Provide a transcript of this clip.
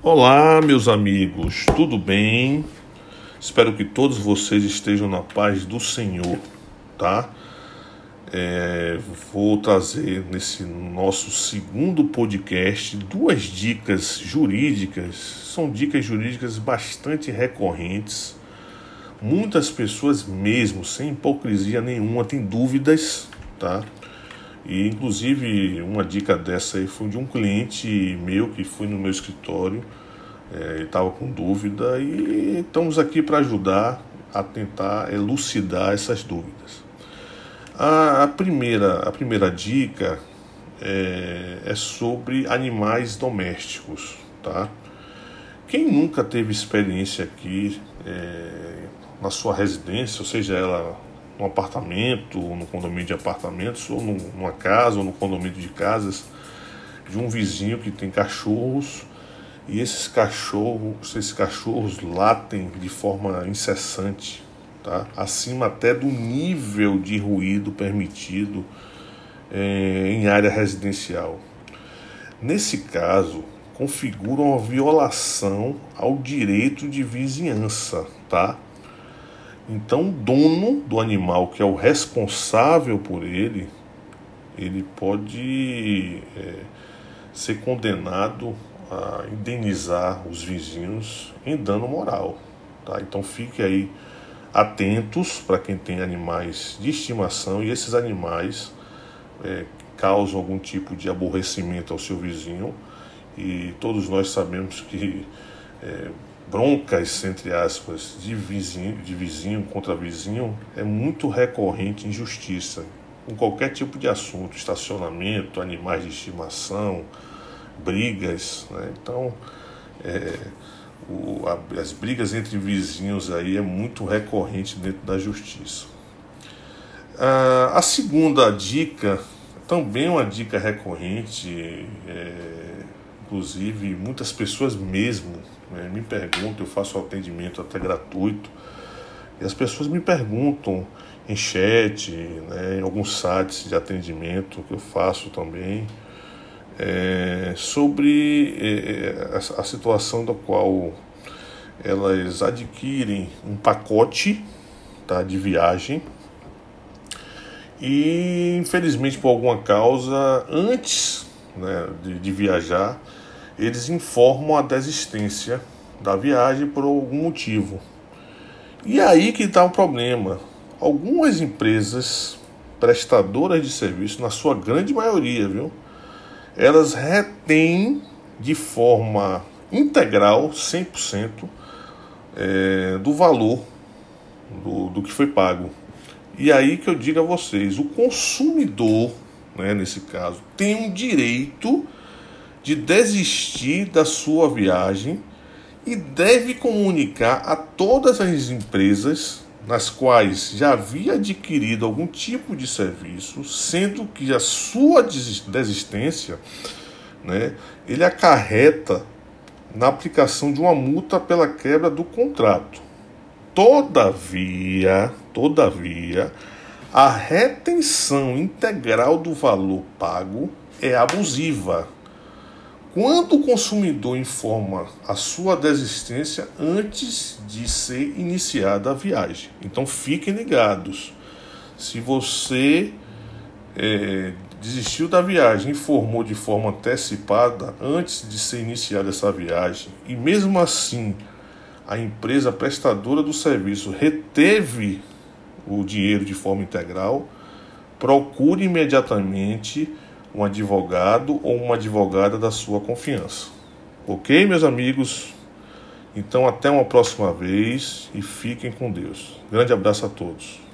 Olá, meus amigos, tudo bem? Espero que todos vocês estejam na paz do Senhor, tá? É, vou trazer nesse nosso segundo podcast duas dicas jurídicas. São dicas jurídicas bastante recorrentes. Muitas pessoas, mesmo sem hipocrisia nenhuma, têm dúvidas, tá? E inclusive uma dica dessa aí foi de um cliente meu que foi no meu escritório, é, estava com dúvida e estamos aqui para ajudar a tentar elucidar essas dúvidas. A, a primeira, a primeira dica é, é sobre animais domésticos, tá? Quem nunca teve experiência aqui é, na sua residência, ou seja, ela num apartamento, ou no condomínio de apartamentos, ou numa casa, ou no condomínio de casas, de um vizinho que tem cachorros e esses cachorros, esses cachorros latem de forma incessante, tá? acima até do nível de ruído permitido é, em área residencial. Nesse caso, configura uma violação ao direito de vizinhança, tá? Então, o dono do animal, que é o responsável por ele, ele pode é, ser condenado a indenizar os vizinhos em dano moral. Tá? Então, fique aí atentos para quem tem animais de estimação e esses animais é, causam algum tipo de aborrecimento ao seu vizinho e todos nós sabemos que é, broncas, entre aspas, de vizinho, de vizinho contra vizinho é muito recorrente em justiça, com qualquer tipo de assunto, estacionamento, animais de estimação, brigas. Né? Então, é, o, a, as brigas entre vizinhos aí é muito recorrente dentro da justiça. Ah, a segunda dica, também uma dica recorrente, é, inclusive muitas pessoas mesmo né, me perguntam, eu faço atendimento até gratuito, e as pessoas me perguntam em chat, né, em alguns sites de atendimento que eu faço também, é, sobre é, a, a situação da qual elas adquirem um pacote tá, de viagem. E infelizmente por alguma causa antes né, de, de viajar eles informam a desistência da viagem por algum motivo. E aí que está o problema. Algumas empresas prestadoras de serviço, na sua grande maioria, viu? Elas retêm de forma integral, 100%, é, do valor do, do que foi pago. E aí que eu digo a vocês, o consumidor, né, nesse caso, tem um direito de desistir da sua viagem e deve comunicar a todas as empresas nas quais já havia adquirido algum tipo de serviço, sendo que a sua desistência, né, ele acarreta na aplicação de uma multa pela quebra do contrato. Todavia, todavia, a retenção integral do valor pago é abusiva quando o consumidor informa a sua desistência antes de ser iniciada a viagem. Então fiquem ligados. Se você é, desistiu da viagem, informou de forma antecipada antes de ser iniciada essa viagem, e mesmo assim a empresa prestadora do serviço reteve o dinheiro de forma integral, procure imediatamente um advogado ou uma advogada da sua confiança. Ok, meus amigos? Então, até uma próxima vez e fiquem com Deus. Grande abraço a todos.